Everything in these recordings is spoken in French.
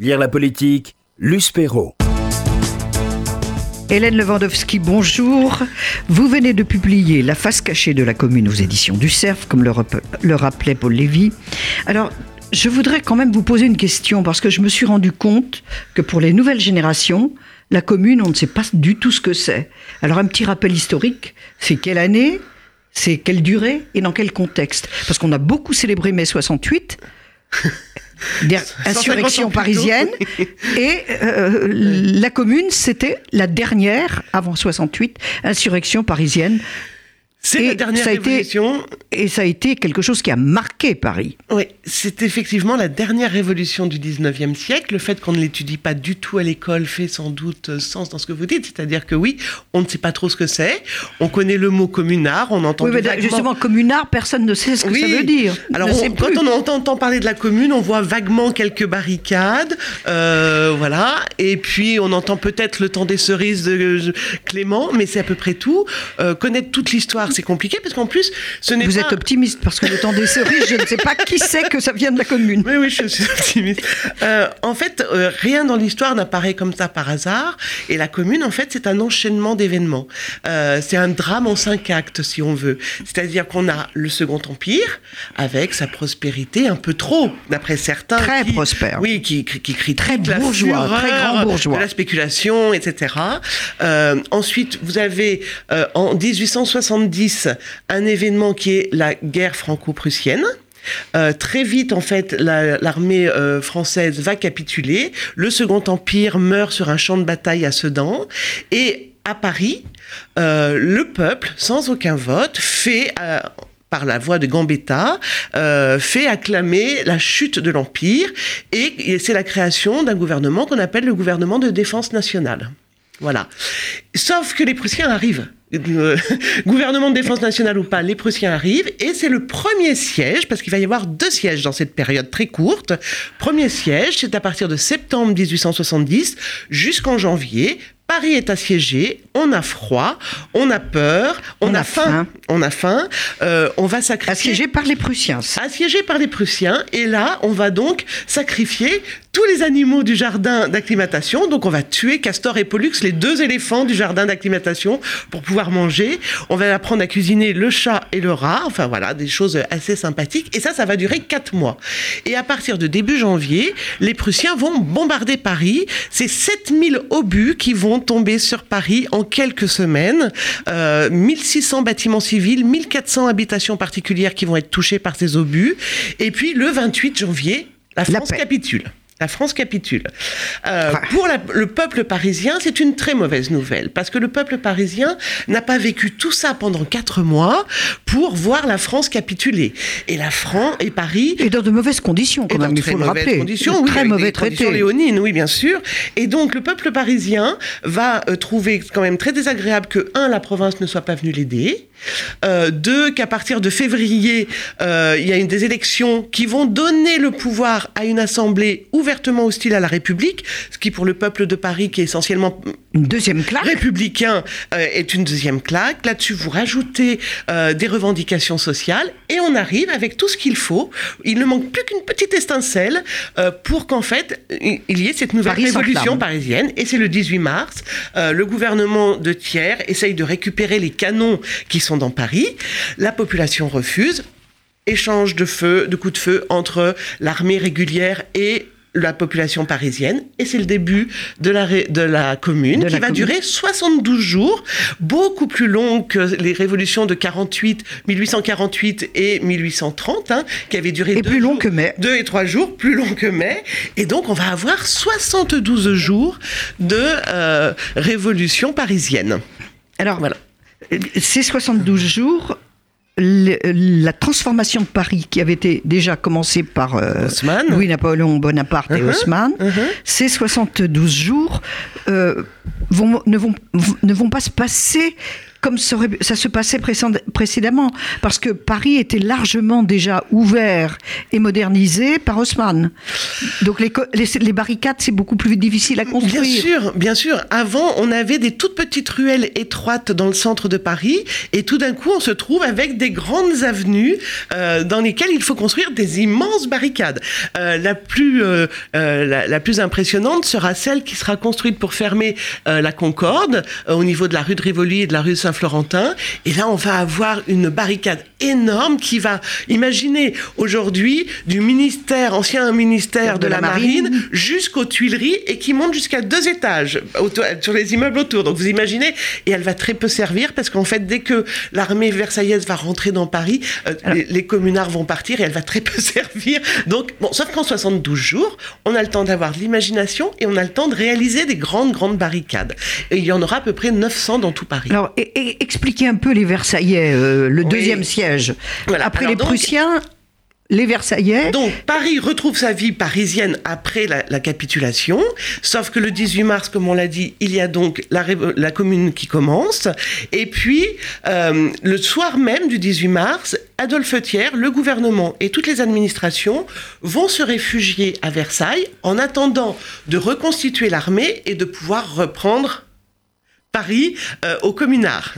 Lire la politique, Luce Perrault. Hélène Lewandowski, bonjour. Vous venez de publier La face cachée de la commune aux éditions du Cerf, comme le, le rappelait Paul Lévy. Alors, je voudrais quand même vous poser une question, parce que je me suis rendu compte que pour les nouvelles générations, la commune, on ne sait pas du tout ce que c'est. Alors, un petit rappel historique, c'est quelle année, c'est quelle durée et dans quel contexte? Parce qu'on a beaucoup célébré mai 68. Der- 150 ans insurrection parisienne et euh, la commune c'était la dernière avant 68 insurrection parisienne C'est la dernière ça a été- révolution. et ça a été quelque chose qui a marqué Paris. Oui, c'est effectivement la dernière révolution du 19e siècle. Le fait qu'on ne l'étudie pas du tout à l'école fait sans doute sens dans ce que vous dites. C'est-à-dire que oui, on ne sait pas trop ce que c'est. On connaît le mot communard, on entend Oui, mais vaguement... justement communard, personne ne sait ce que Oui. ça veut dire. Alors, on- quand on entend, entend parler de la commune, on voit vaguement quelques barricades, euh, voilà. Et puis, on entend peut-être le temps des cerises de euh, Clément, mais c'est à peu près tout. Euh, connaître toute l'histoire, c'est compliqué parce qu'en plus, ce n'est Vous pas. êtes optimiste parce que le temps des cerises, je ne sais pas qui sait que ça vient de la commune. Oui, oui, je suis optimiste. Euh, en fait, euh, rien dans l'histoire n'apparaît comme ça par hasard. Et la commune, en fait, c'est un enchaînement d'événements. Euh, c'est un drame en cinq actes, si on veut. C'est-à-dire qu'on a le Second Empire, avec sa prospérité un peu trop, d'après certains. Très qui- prospère. Oui, qui, qui, qui critiquent Très la bourgeois, très grand bourgeois. De la spéculation, etc. Ensuite, vous avez en 1870 un événement qui est la guerre franco-prussienne. Euh, très vite, en fait, la- l'armée euh, française va capituler. Le Second Empire meurt sur un champ de bataille à Sedan. Et à Paris, euh, le peuple, sans aucun vote, fait... par la voix de Gambetta, fait acclamer la chute de l'Empire et c'est la création d'un gouvernement qu'on appelle le gouvernement de défense nationale. Voilà. Sauf que les Prussiens arrivent. Euh, gouvernement de défense nationale ou pas, les Prussiens arrivent et c'est le premier siège, parce qu'il va y avoir deux sièges dans cette période très courte. Premier siège, c'est à partir de septembre 1870 jusqu'en janvier. Paris est assiégé, on a froid, on a peur, on, On a, a faim, faim. on a faim, euh, on va sacrifier Assiégé par les Prussiens. assiégé par les Prussiens. Et là, on va donc sacrifier tous les animaux du jardin d'acclimatation. Donc, on va tuer Castor et Pollux, les deux éléphants du jardin d'acclimatation, pour pouvoir manger. On va apprendre à cuisiner le chat et le rat. Enfin, voilà, des choses assez sympathiques. Et ça, ça va durer quatre mois. Et à partir de début janvier, les Prussiens vont bombarder Paris. C'est 7000 obus qui vont tomber sur Paris en quelques semaines. Euh, 1600 bâtiments civils, 1400 habitations particulières qui vont être touchées par ces obus. Et puis le 28 janvier, la France capitule. La France capitule. Euh, Ah. Pour la- le peuple parisien, c'est une très mauvaise nouvelle parce que le peuple parisien n'a pas vécu tout ça pendant quatre mois pour voir la France capituler. Et la France et Paris Et dans de mauvaises conditions, quand même, il très faut le rappeler. Conditions, oui, très mauvais traités. léonines, oui, bien sûr. Et donc, le peuple parisien va euh, trouver quand même très désagréable que, un, la province ne soit pas venue l'aider. Euh, deux, qu'à partir de février, euh, il y a une des élections qui vont donner le pouvoir à une assemblée ouvertement hostile à la République, ce qui, pour le peuple de Paris, qui est essentiellement Une deuxième claque. républicain euh, est une deuxième claque. Là-dessus, vous rajoutez euh, des revendications sociales et on arrive avec tout ce qu'il faut. Il ne manque plus qu'une petite étincelle euh, pour qu'en fait, il y ait cette nouvelle Paris révolution parisienne. Et c'est le 18 mars. Le gouvernement de Thiers essaye de récupérer les canons qui sont dans Paris. La population refuse. Échange de feu, de coups de feu entre l'armée régulière et la population parisienne. Et c'est le début de la, ré- de la commune De qui la va commune. durer 72 jours, beaucoup plus long que les révolutions de 48, 1848 et 1830, hein, qui avaient duré Et deux plus long jours- que mai. deux et trois jours, plus long que mai. Et donc, on va avoir 72 jours de euh, révolution parisienne. Alors, Voilà. ces 72 jours, le- la transformation de Paris qui avait été déjà commencée par euh. Louis-Napoléon Bonaparte et Mhm, Haussmann, mhm. ces 72 jours euh, vont, ne, vont, ne vont pas se passer comme ça, se passait précédemment, parce que Paris était largement déjà ouvert et modernisé par Haussmann. Donc les, les, barricades, c'est beaucoup plus difficile à construire. Bien sûr, bien sûr. Avant, on avait des toutes petites ruelles étroites dans le centre de Paris, et tout d'un coup, on se trouve avec des grandes avenues euh, dans lesquelles il faut construire des immenses barricades. Euh, la plus euh, la, la, plus impressionnante sera celle qui sera construite pour fermer la Concorde au niveau de la rue de Rivoli et de la rue de Saint-Florentin. Et là, on va avoir une barricade énorme qui va, imaginez aujourd'hui, du ministère, ancien ministère de, la, Marine, jusqu'aux Tuileries et qui monte jusqu'à deux étages sur les immeubles autour. Donc vous imaginez, et elle va très peu servir parce qu'en fait, dès que l'armée versaillaise va rentrer dans Paris, euh, les, communards vont partir et elle va très peu servir. Donc, bon, sauf qu'en 72 jours, on a le temps d'avoir de l'imagination et on a le temps de réaliser des grandes, grandes barricades. Et il y en aura à peu près 900 dans tout Paris. Alors, expliquez un peu les Versaillais, euh, le deuxième siège. Après les Prussiens, les Versaillais. Donc Paris retrouve sa vie parisienne après la, capitulation, sauf que le 18 mars, comme on l'a dit, il y a donc la, la, commune qui commence. Et puis, euh, le soir même du 18 mars, Adolphe Thiers, le gouvernement et toutes les administrations vont se réfugier à Versailles en attendant de reconstituer l'armée et de pouvoir reprendre Paris euh, au communard.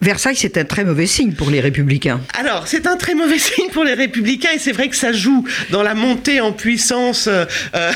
Versailles, c'est un très mauvais signe pour les républicains. Alors, c'est un très mauvais signe pour les républicains et c'est vrai que ça joue dans la montée en puissance euh,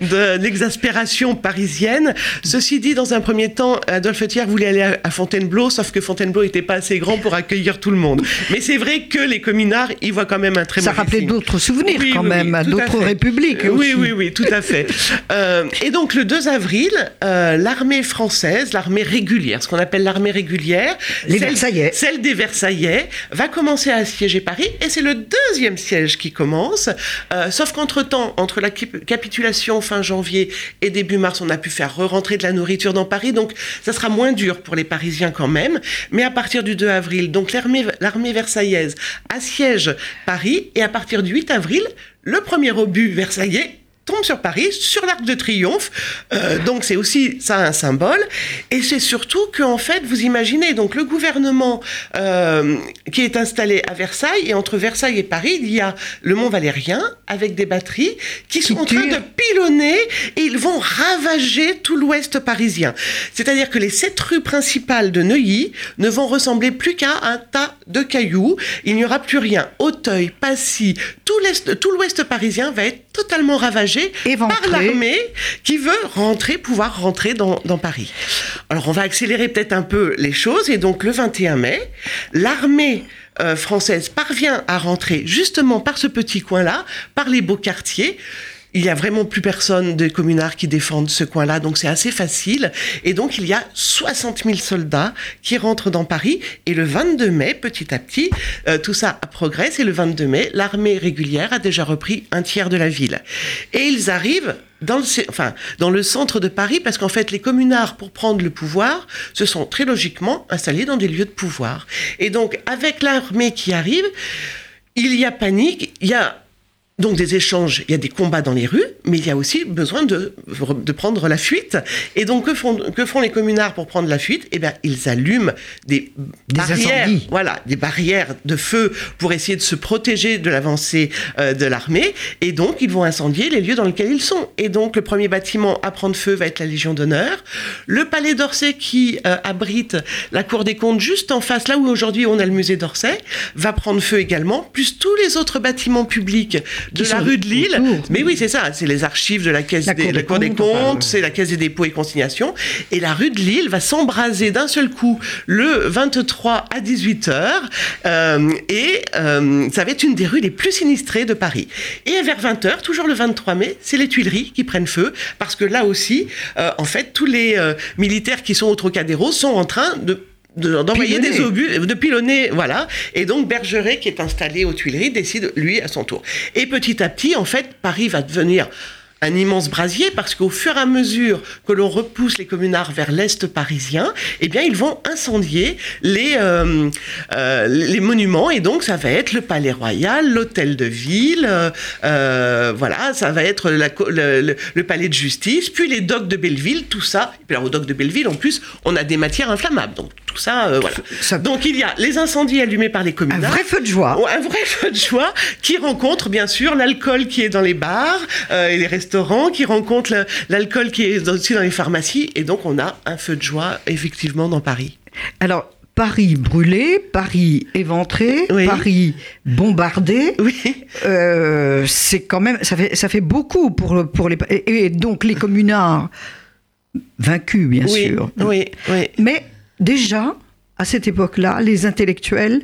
de l'exaspération parisienne. Ceci dit, dans un premier temps, Adolphe Thiers voulait aller à, Fontainebleau, sauf que Fontainebleau n'était pas assez grand pour accueillir tout le monde. Mais c'est vrai que les communards y voient quand même un très ça mauvais signe. Ça rappelait d'autres souvenirs quand même, d'autres républiques. Oui, oui, oui, tout à fait. Euh, et donc, le 2 avril, l'armée française l'armée régulière, ce qu'on appelle l'armée régulière, les celle, Versaillais. celle des Versaillais, va commencer à assiéger Paris, et c'est le deuxième siège qui commence, euh, sauf qu'entre-temps, entre la capitulation fin janvier et début mars, on a pu faire re-rentrer de la nourriture dans Paris, donc ça sera moins dur pour les Parisiens quand même, mais à partir du 2 avril, donc l'armée versaillaise assiège Paris, et à partir du 8 avril, le premier obus versaillais tombe sur Paris, sur l'Arc de Triomphe. Euh, donc c'est aussi ça un symbole. Et c'est surtout que en fait, vous imaginez donc le gouvernement euh, qui est installé à Versailles et entre Versailles et Paris, il y a le Mont Valérien avec des batteries qui, sont en train de pilonner et ils vont ravager tout l'Ouest parisien. C'est-à-dire que les sept rues principales de Neuilly ne vont ressembler plus qu'à un tas de cailloux. Il n'y aura plus rien. Auteuil, Passy, tout l'Ouest parisien va être totalement ravagé par l'armée qui veut rentrer, pouvoir rentrer dans, Paris. Alors on va accélérer peut-être un peu les choses et donc le 21 mai, l'armée euh, française parvient à rentrer justement par ce petit coin-là, par les beaux quartiers il y a vraiment plus personne des communards qui défendent ce coin-là, donc c'est assez facile. Et donc il y a 60 000 soldats qui rentrent dans Paris. Et le 22 mai, petit à petit, euh, tout ça progresse. Et le 22 mai, l'armée régulière a déjà repris un tiers de la ville. Et ils arrivent dans le, enfin, dans le centre de Paris, parce qu'en fait, les communards, pour prendre le pouvoir, se sont très logiquement installés dans des lieux de pouvoir. Et donc, avec l'armée qui arrive, il y a panique, il y a donc des échanges, il y a des combats dans les rues, mais il y a aussi besoin de, de prendre la fuite. Et donc que font, que font les communards pour prendre la fuite? Eh bien, ils allument des, barrières, voilà, des barrières de feu pour essayer de se protéger de l'avancée euh, de l'armée. Et donc, ils vont incendier les lieux dans lesquels ils sont. Et donc, le premier bâtiment à prendre feu va être la Légion d'honneur. Le palais d'Orsay qui euh, abrite la Cour des comptes juste en face, là où aujourd'hui on a le musée d'Orsay, va prendre feu également, plus tous les autres bâtiments publics de la rue de Lille. Mais oui, c'est ça. C'est les archives de la caisse des, la Cour des comptes, c'est la caisse des dépôts et consignations. Et la rue de Lille va s'embraser d'un seul coup le 23 à 18 h euh, et euh, ça va être une des rues les plus sinistrées de Paris. Et vers 20 h toujours le 23 mai, c'est les Tuileries qui prennent feu parce que là aussi, euh, en fait, tous les militaires qui sont au Trocadéro sont en train de d'envoyer des obus, de pilonner, voilà. Et donc Bergeret, qui est installé aux Tuileries, décide, lui, à son tour. Et petit à petit, en fait, Paris va devenir un immense brasier parce qu'au fur et à mesure que l'on repousse les communards vers l'est parisien, eh bien ils vont incendier les euh, euh, les monuments et donc ça va être le Palais Royal, l'Hôtel de Ville, euh, voilà, ça va être la, le, le, Palais de Justice, puis les docks de Belleville, tout ça. Et puis alors au dock de Belleville, en plus, on a des matières inflammables, donc tout ça, voilà. Ça... Donc il y a les incendies allumés par les communards, un vrai feu de joie, un vrai feu de joie qui rencontre bien sûr l'alcool qui est dans les bars et les restaurants qui rencontrent l'alcool qui est aussi dans les pharmacies. Et donc, on a un feu de joie, effectivement, dans Paris. Alors, Paris brûlé, Paris éventré, Paris bombardé. Oui. Euh, c'est quand même, ça fait, ça fait beaucoup pour, pour les. Et, donc les communards vaincus, bien sûr. Oui, oui. Mais déjà, à cette époque-là, les intellectuels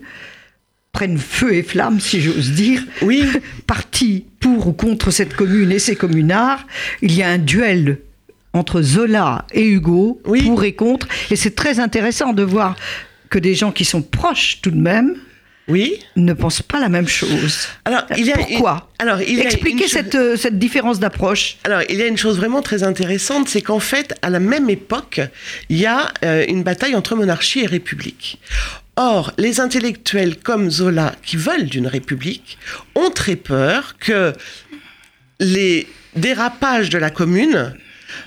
prennent feu et flamme, si j'ose dire, oui. partis pour ou contre cette commune et ses communards. Il y a un duel entre Zola et Hugo, pour et contre, et c'est très intéressant de voir que des gens qui sont proches tout de même, oui. ne pensent pas la même chose. Alors, il y a Pourquoi Alors, il Expliquez cette, euh, cette différence d'approche. Alors, il y a une chose vraiment très intéressante, c'est qu'en fait, à la même époque, il y a euh, une bataille entre monarchie et république. Or, les intellectuels comme Zola, qui veulent d'une république, ont très peur que les dérapages de la commune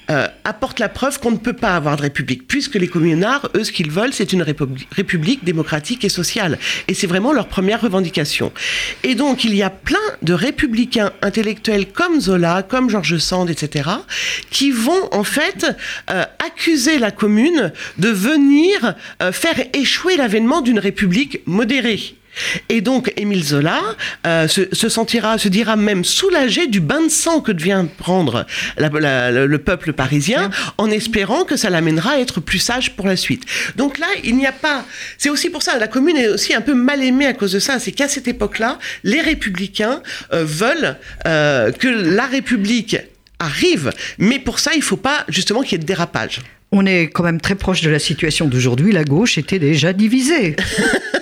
euh, apporte la preuve qu'on ne peut pas avoir de république, puisque les communards, eux, ce qu'ils veulent, c'est une république démocratique et sociale. Et c'est vraiment leur première revendication. Et donc, il y a plein de républicains intellectuels comme Zola, comme Georges Sand, etc., qui vont, en fait, euh, accuser la commune de venir euh, faire échouer l'avènement d'une république modérée. Et donc Émile Zola euh, se, sentira, se dira même soulagé du bain de sang que devient prendre le peuple parisien, en espérant que ça l'amènera à être plus sage pour la suite. Donc là, il n'y a pas. C'est aussi pour ça, la commune est aussi un peu mal aimée à cause de ça. C'est qu'à cette époque-là, les républicains euh, veulent euh, que la République arrive, mais pour ça, il ne faut pas justement qu'il y ait de dérapage. On est quand même très proche de la situation d'aujourd'hui. La gauche était déjà divisée.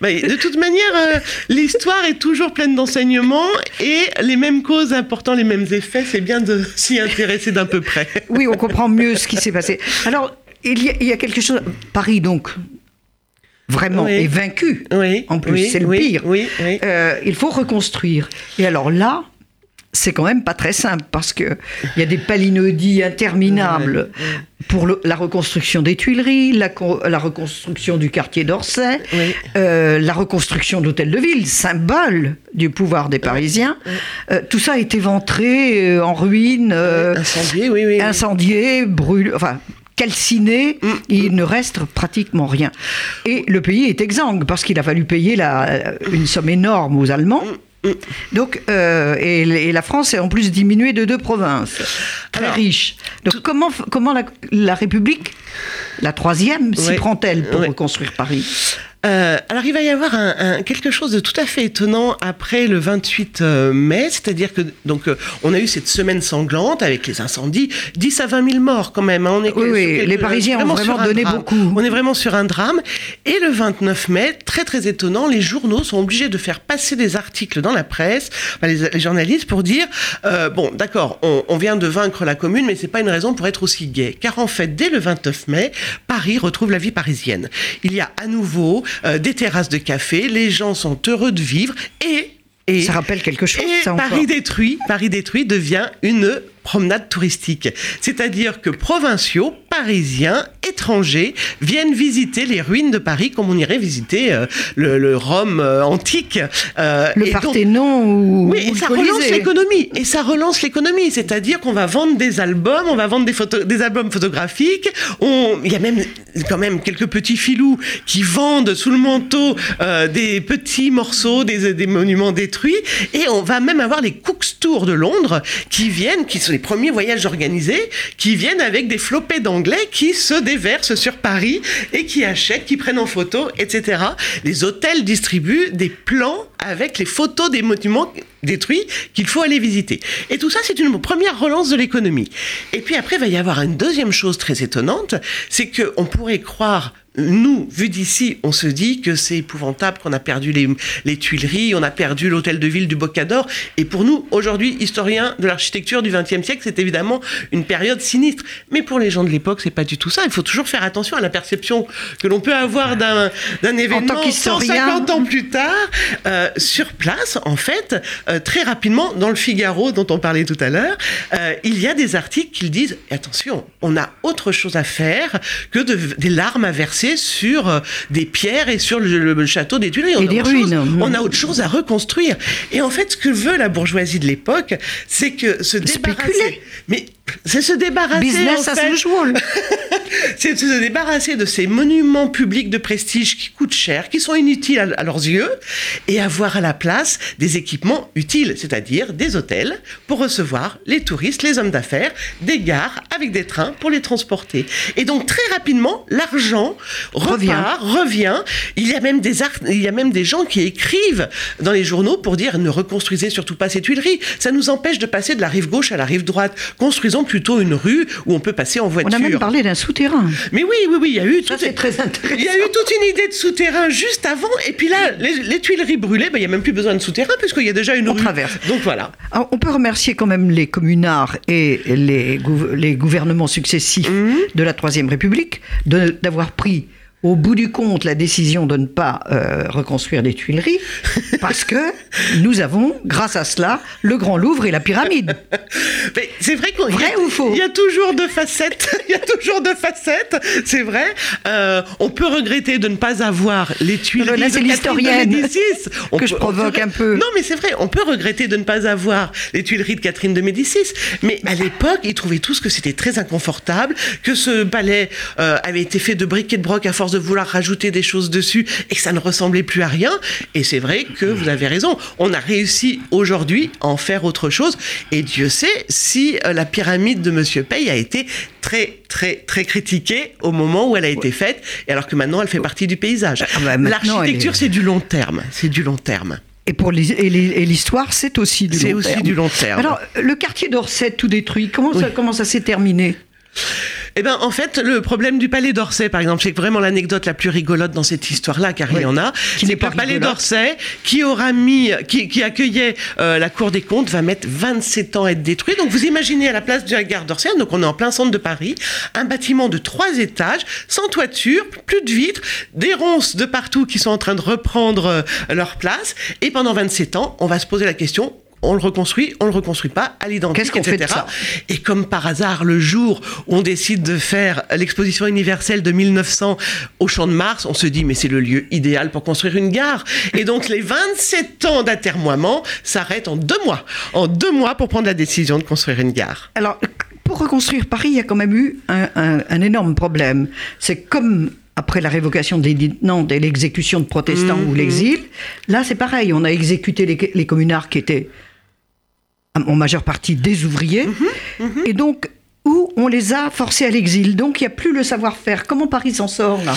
de toute manière, euh, l'histoire est toujours pleine d'enseignements et les mêmes causes apportant les mêmes effets, c'est bien de s'y intéresser d'un peu près. oui, on comprend mieux ce qui s'est passé. Alors, il y, a, quelque chose. Paris, donc, vraiment est vaincu. Oui, en plus, c'est le pire. Euh, il faut reconstruire. Et alors là, c'est quand même pas très simple parce que il y a des palinodies interminables pour la reconstruction des Tuileries, la, la reconstruction du quartier d'Orsay, euh, la reconstruction d'hôtels de ville, symbole du pouvoir des Parisiens. Euh, tout ça est éventré, euh, en ruine, incendié, oui, oui, incendié, brûlé, enfin calciné, mm. il ne reste pratiquement rien. Et le pays est exsangue parce qu'il a fallu payer la, une somme énorme aux Allemands. Mm. Donc, euh, et, la France est en plus diminuée de deux provinces, très riches. Donc, comment, comment la, République, la troisième, s'y prend-elle pour reconstruire Paris? Euh, alors il va y avoir un, quelque chose de tout à fait étonnant après le 28 euh, mai, c'est-à-dire que donc euh, on a eu cette semaine sanglante avec les incendies, 10 à 20 000 morts quand même. Hein. On est oui, les Parisiens ont vraiment donné beaucoup. On est vraiment sur un drame. Et le 29 mai, très très étonnant, les journaux sont obligés de faire passer des articles dans la presse, les, journalistes pour dire bon d'accord, on, on, vient de vaincre la commune, mais c'est pas une raison pour être aussi gai, car en fait dès le 29 mai, Paris retrouve la vie parisienne. Il y a à nouveau euh, des terrasses de café, les gens sont heureux de vivre et et, ça rappelle quelque chose. Et Paris détruit, Paris détruit devient une promenade touristique. C'est-à-dire que provinciaux, parisiens, étrangers viennent visiter les ruines de Paris comme on irait visiter euh, le, Rome euh, antique. Euh, le Parthénon ou, oui, et ça relance l'économie. Et ça relance l'économie. C'est-à-dire qu'on va vendre des albums, on va vendre des, photos, des albums photographiques. On, il y a même quand même quelques petits filous qui vendent sous le manteau des petits morceaux, des, des monuments détruits. Et on va même avoir les Cooks Tours de Londres qui viennent, qui sont les premiers voyages organisés qui viennent avec des flopées d'anglais qui se déversent sur Paris et qui achètent, qui prennent en photo, etc. Les hôtels distribuent des plans avec les photos des monuments détruits qu'il faut aller visiter. Et tout ça, c'est une première relance de l'économie. Et puis après, il va y avoir une deuxième chose très étonnante, c'est qu'on pourrait croire nous, vu d'ici, on se dit que c'est épouvantable, qu'on a perdu les, les, Tuileries, on a perdu l'hôtel de ville du Bocador. Et pour nous, aujourd'hui, historiens de l'architecture du XXe siècle, c'est évidemment une période sinistre. Mais pour les gens de l'époque, c'est pas du tout ça. Il faut toujours faire attention à la perception que l'on peut avoir d'un événement 150 ans plus tard. Euh, sur place, en fait, euh, très rapidement, dans le Figaro dont on parlait tout à l'heure, euh, il y a des articles qui disent attention, on a autre chose à faire que de, des larmes à verser sur euh, des pierres et sur le, château des Tuileries. On, et des ruines. on a autre chose à reconstruire. Et en fait, ce que veut la bourgeoisie de l'époque, c'est que se débarrasser. Mais c'est se débarrasser. Business en fait, c'est se débarrasser de ces monuments publics de prestige qui coûtent cher, qui sont inutiles à, leurs yeux, et avoir à la place des équipements utiles, c'est-à-dire des hôtels pour recevoir les touristes, les hommes d'affaires, des gares avec des trains pour les transporter. Et donc très rapidement, l'argent revient. revient. Il y a même des il y a même des gens qui écrivent dans les journaux pour dire ne reconstruisez surtout pas ces Tuileries. Ça nous empêche de passer de la rive gauche à la rive droite. Construisons plutôt une rue où on peut passer en voiture. On a même parlé d'un souterrain. Mais oui, oui, oui, il y a eu Ça, c'est très intéressant. Il y a eu toute une idée de souterrain juste avant, et puis là, les, Tuileries brûlées, ben, il n'y a même plus besoin de souterrain puisqu'il y a déjà une on rue. traverse. Donc voilà. Alors, on peut remercier quand même les communards et les, les gouvernements successifs Mhm. de la Troisième République d'avoir pris au bout du compte la décision de ne pas euh, reconstruire les Tuileries, parce que nous avons, grâce à cela, le Grand Louvre et la pyramide. Mais c'est vrai qu'on vrai ou faux? Il y a toujours deux facettes. Il y a toujours deux facettes. C'est vrai. Euh, on peut regretter de ne pas avoir les Tuileries Là, c'est l'historienne que peut, je provoque un peu. Non, mais c'est vrai. On peut regretter de ne pas avoir les Tuileries de Catherine de Médicis. Mais à l'époque, ils trouvaient tous que c'était très inconfortable, que ce palais euh, avait été fait de briques et de broc à force de vouloir rajouter des choses dessus et que ça ne ressemblait plus à rien. Et c'est vrai que vous avez raison. On a réussi aujourd'hui à en faire autre chose. Et Dieu sait si euh, la pyramide de Monsieur Paye a été très, très, très critiquée au moment où elle a été faite, et alors que maintenant elle fait partie du paysage. Ah bah, L'architecture, est... c'est du long terme. C'est du long terme. Et pour l'histoire, c'est aussi du long terme. C'est aussi du long terme. Alors, le quartier d'Orsay tout détruit, comment oui. ça, comment ça s'est terminé? Eh ben, en fait, le problème du palais d'Orsay, par exemple, c'est vraiment l'anecdote la plus rigolote dans cette histoire-là, car oui, il y en a, c'est que le palais d'Orsay, qui aura mis, qui, qui accueillait euh, la Cour des comptes, va mettre 27 ans à être détruit. Donc, vous imaginez à la place de la gare d'Orsay, donc on est en plein centre de Paris, un bâtiment de trois étages, sans toiture, plus de vitres, des ronces de partout qui sont en train de reprendre euh, leur place, et pendant 27 ans, on va se poser la question on le reconstruit, on le reconstruit pas à l'identique, qu etc. Fait de ça et comme par hasard, le jour où on décide de faire l'exposition universelle de 1900 au Champ de Mars, on se dit mais c'est le lieu idéal pour construire une gare. Et donc les 27 ans d'atermoiement s'arrêtent en deux mois, en deux mois pour prendre la décision de construire une gare. Alors pour reconstruire Paris, il y a quand même eu un, un, un énorme problème. C'est comme après la révocation de l'exécution de protestants mmh, ou l'exil, là c'est pareil, on a exécuté les, les, communards qui étaient en majeure partie des ouvriers, mmh, mmh. et donc on les a forcés à l'exil. Donc il n'y a plus le savoir-faire. Comment Paris s'en sort là?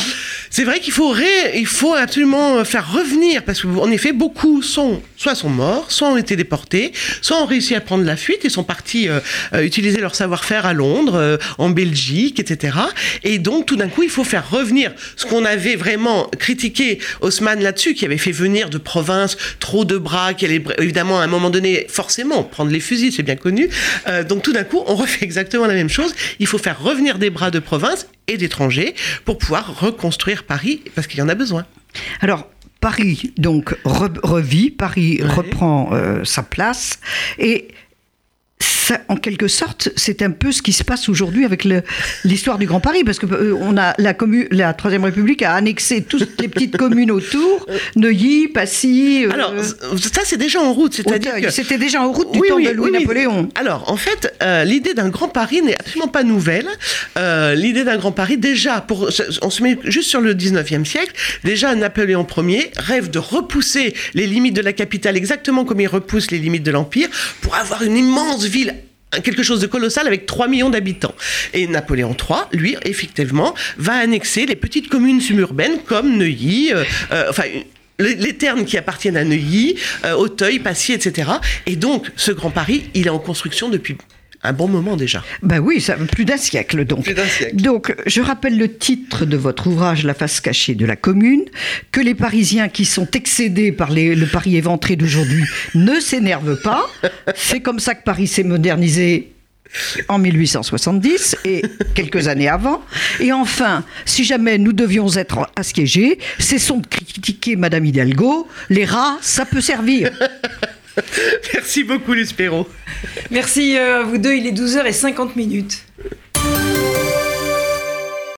C'est vrai qu'il faut, faut absolument faire revenir, parce qu'en effet, beaucoup sont, soit sont morts, soit ont été déportés, soit ont réussi à prendre la fuite et sont partis euh, euh, utiliser leur savoir-faire à Londres, euh, en Belgique, etc. Et donc tout d'un coup, il faut faire revenir ce qu'on avait vraiment critiqué Haussmann là-dessus, qui avait fait venir de province trop de bras, qui allait évidemment à un moment donné forcément prendre les fusils, c'est bien connu. Euh, donc tout d'un coup, on refait exactement la même chose. Il faut faire revenir des bras de province et d'étrangers pour pouvoir reconstruire Paris parce qu'il y en a besoin. Alors, Paris, donc, re revit, Paris ouais. reprend euh, sa place et ça, en quelque sorte, c'est un peu ce qui se passe aujourd'hui avec l'histoire du Grand Paris, parce que euh, on a la, commune, la Troisième République a annexé toutes les petites communes autour, Neuilly, Passy. Euh, Alors ça, c'est déjà en route, c'est-à-dire que c'était déjà en route du oui, temps oui, de Louis-Napoléon. Oui. Alors en fait, euh, l'idée d'un Grand Paris n'est absolument pas nouvelle. L'idée d'un Grand Paris, déjà, pour, on se met juste sur le 19e siècle, déjà Napoléon Ier rêve de repousser les limites de la capitale exactement comme il repousse les limites de l'Empire pour avoir une immense ville quelque chose de colossal avec 3 millions d'habitants. Et Napoléon III, lui, effectivement, va annexer les petites communes suburbaines comme Neuilly, euh, euh, enfin les ternes qui appartiennent à Neuilly, euh, Auteuil, Passy, etc. Et donc, ce Grand Paris, il est en construction depuis un bon moment déjà. Ben oui, ça plus d'un siècle donc. Plus d'un siècle. Donc, je rappelle le titre de votre ouvrage La face cachée de la commune, que les Parisiens qui sont excédés par les- le Paris éventré d'aujourd'hui ne s'énervent pas. C'est comme ça que Paris s'est modernisé en 1870 et quelques années avant. Et enfin, si jamais nous devions être assiégés, cessons de critiquer Madame Hidalgo. Les rats, ça peut servir. Merci beaucoup, Luce Perrault. Merci euh, à vous deux, il est 12h50 minutes.